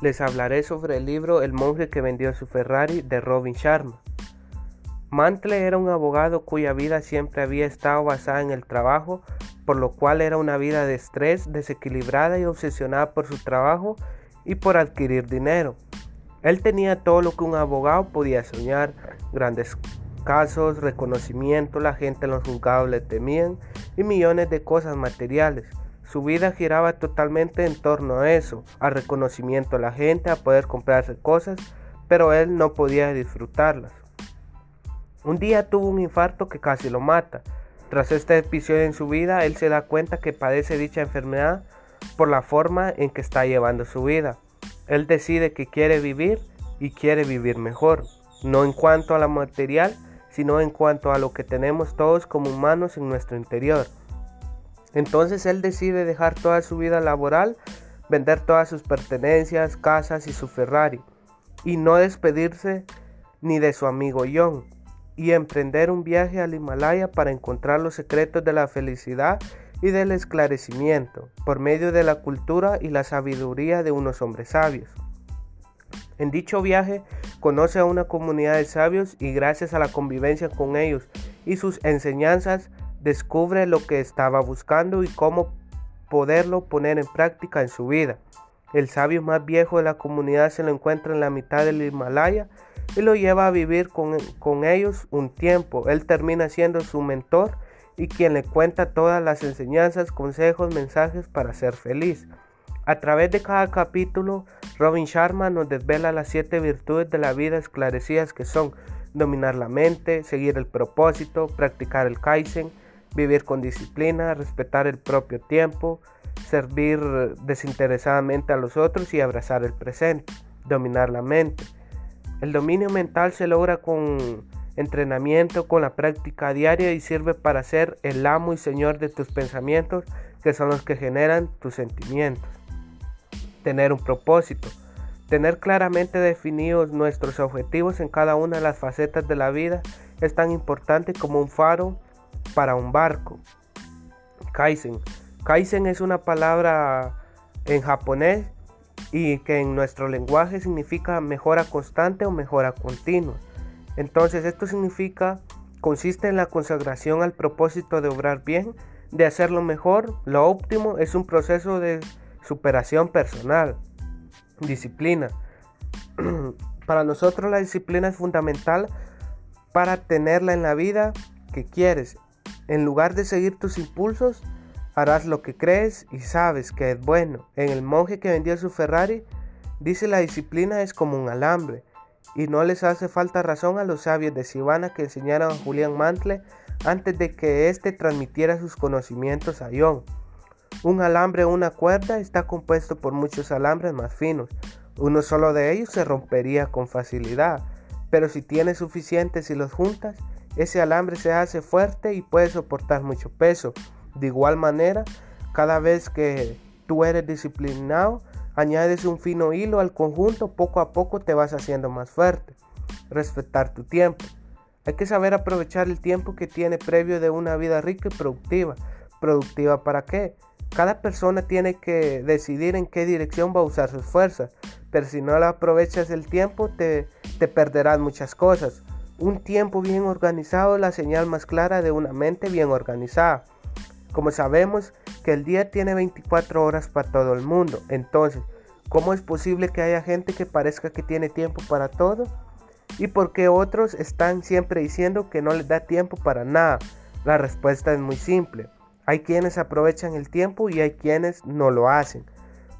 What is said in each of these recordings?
les hablaré sobre el libro El monje que vendió su Ferrari de Robin Sharma. Mantle era un abogado cuya vida siempre había estado basada en el trabajo, por lo cual era una vida de estrés, desequilibrada y obsesionada por su trabajo y por adquirir dinero. Él tenía todo lo que un abogado podía soñar, grandes casos, reconocimiento, la gente en los juzgados le temían y millones de cosas materiales. Su vida giraba totalmente en torno a eso, al reconocimiento de la gente, a poder comprarse cosas, pero él no podía disfrutarlas. Un día tuvo un infarto que casi lo mata. Tras este episodio en su vida, él se da cuenta que padece dicha enfermedad por la forma en que está llevando su vida. Él decide que quiere vivir y quiere vivir mejor, no en cuanto a la material, sino en cuanto a lo que tenemos todos como humanos en nuestro interior. Entonces él decide dejar toda su vida laboral, vender todas sus pertenencias, casas y su Ferrari, y no despedirse ni de su amigo John, y emprender un viaje al Himalaya para encontrar los secretos de la felicidad y del esclarecimiento, por medio de la cultura y la sabiduría de unos hombres sabios. En dicho viaje conoce a una comunidad de sabios y gracias a la convivencia con ellos y sus enseñanzas descubre lo que estaba buscando y cómo poderlo poner en práctica en su vida. El sabio más viejo de la comunidad se lo encuentra en la mitad del Himalaya y lo lleva a vivir con, con ellos un tiempo. Él termina siendo su mentor y quien le cuenta todas las enseñanzas, consejos, mensajes para ser feliz. A través de cada capítulo, Robin Sharma nos desvela las siete virtudes de la vida esclarecidas que son dominar la mente, seguir el propósito, practicar el Kaizen, vivir con disciplina, respetar el propio tiempo, servir desinteresadamente a los otros y abrazar el presente, dominar la mente. El dominio mental se logra con entrenamiento, con la práctica diaria y sirve para ser el amo y señor de tus pensamientos, que son los que generan tus sentimientos. Tener un propósito. Tener claramente definidos nuestros objetivos en cada una de las facetas de la vida es tan importante como un faro para un barco. Kaizen. Kaizen es una palabra en japonés y que en nuestro lenguaje significa mejora constante o mejora continua. Entonces esto significa, consiste en la consagración al propósito de obrar bien, de hacerlo mejor, lo óptimo es un proceso de superación personal. Disciplina. para nosotros la disciplina es fundamental para tenerla en la vida que quieres. En lugar de seguir tus impulsos, harás lo que crees y sabes que es bueno. En el monje que vendió su Ferrari, dice la disciplina es como un alambre y no les hace falta razón a los sabios de Sivana que enseñaron a Julián Mantle antes de que éste transmitiera sus conocimientos a John. Un alambre o una cuerda está compuesto por muchos alambres más finos. Uno solo de ellos se rompería con facilidad, pero si tienes suficientes y los juntas, ese alambre se hace fuerte y puede soportar mucho peso. De igual manera, cada vez que tú eres disciplinado, añades un fino hilo al conjunto, poco a poco te vas haciendo más fuerte. Respetar tu tiempo. Hay que saber aprovechar el tiempo que tiene previo de una vida rica y productiva. ¿Productiva para qué? Cada persona tiene que decidir en qué dirección va a usar sus fuerzas, pero si no la aprovechas el tiempo te, te perderás muchas cosas. Un tiempo bien organizado es la señal más clara de una mente bien organizada. Como sabemos que el día tiene 24 horas para todo el mundo, entonces, ¿cómo es posible que haya gente que parezca que tiene tiempo para todo? ¿Y por qué otros están siempre diciendo que no les da tiempo para nada? La respuesta es muy simple. Hay quienes aprovechan el tiempo y hay quienes no lo hacen.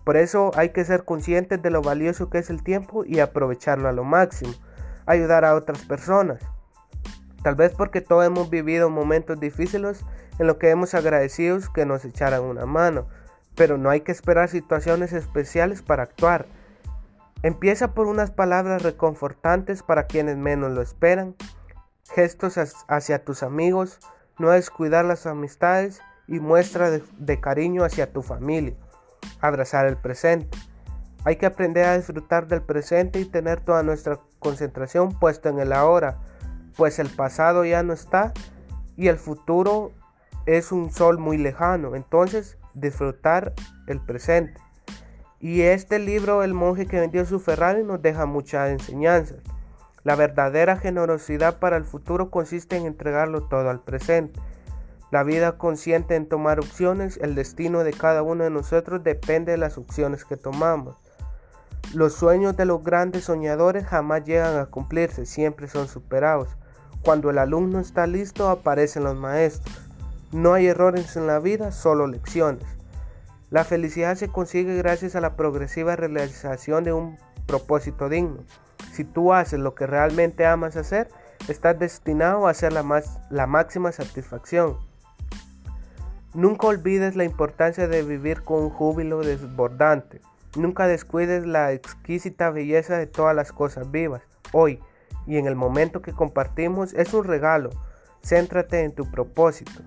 Por eso hay que ser conscientes de lo valioso que es el tiempo y aprovecharlo a lo máximo. Ayudar a otras personas. Tal vez porque todos hemos vivido momentos difíciles en lo que hemos agradecidos que nos echaran una mano, pero no hay que esperar situaciones especiales para actuar. Empieza por unas palabras reconfortantes para quienes menos lo esperan, gestos hacia tus amigos, no descuidar las amistades y muestra de cariño hacia tu familia. Abrazar el presente. Hay que aprender a disfrutar del presente y tener toda nuestra concentración puesta en el ahora, pues el pasado ya no está y el futuro es un sol muy lejano, entonces disfrutar el presente. Y este libro, El monje que vendió su Ferrari, nos deja muchas enseñanzas. La verdadera generosidad para el futuro consiste en entregarlo todo al presente. La vida consciente en tomar opciones, el destino de cada uno de nosotros depende de las opciones que tomamos. Los sueños de los grandes soñadores jamás llegan a cumplirse, siempre son superados. Cuando el alumno está listo, aparecen los maestros. No hay errores en la vida, solo lecciones. La felicidad se consigue gracias a la progresiva realización de un propósito digno. Si tú haces lo que realmente amas hacer, estás destinado a hacer la, más, la máxima satisfacción. Nunca olvides la importancia de vivir con un júbilo desbordante. Nunca descuides la exquisita belleza de todas las cosas vivas. Hoy y en el momento que compartimos es un regalo. Céntrate en tu propósito.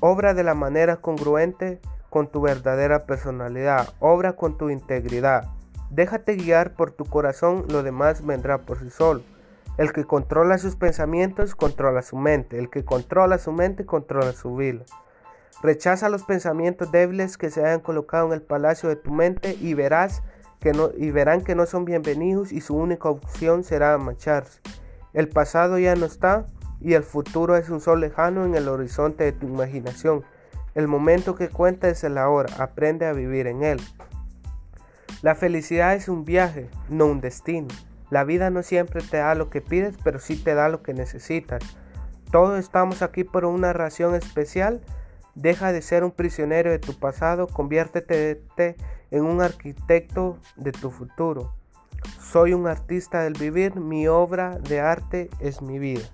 Obra de la manera congruente con tu verdadera personalidad. Obra con tu integridad. Déjate guiar por tu corazón, lo demás vendrá por sí solo. El que controla sus pensamientos controla su mente. El que controla su mente controla su vida. Rechaza los pensamientos débiles que se hayan colocado en el palacio de tu mente y verás que no, y verán que no son bienvenidos y su única opción será marcharse. El pasado ya no está y el futuro es un sol lejano en el horizonte de tu imaginación. El momento que cuenta es el ahora, aprende a vivir en él. La felicidad es un viaje, no un destino. La vida no siempre te da lo que pides, pero sí te da lo que necesitas. Todos estamos aquí por una ración especial Deja de ser un prisionero de tu pasado, conviértete en un arquitecto de tu futuro. Soy un artista del vivir, mi obra de arte es mi vida.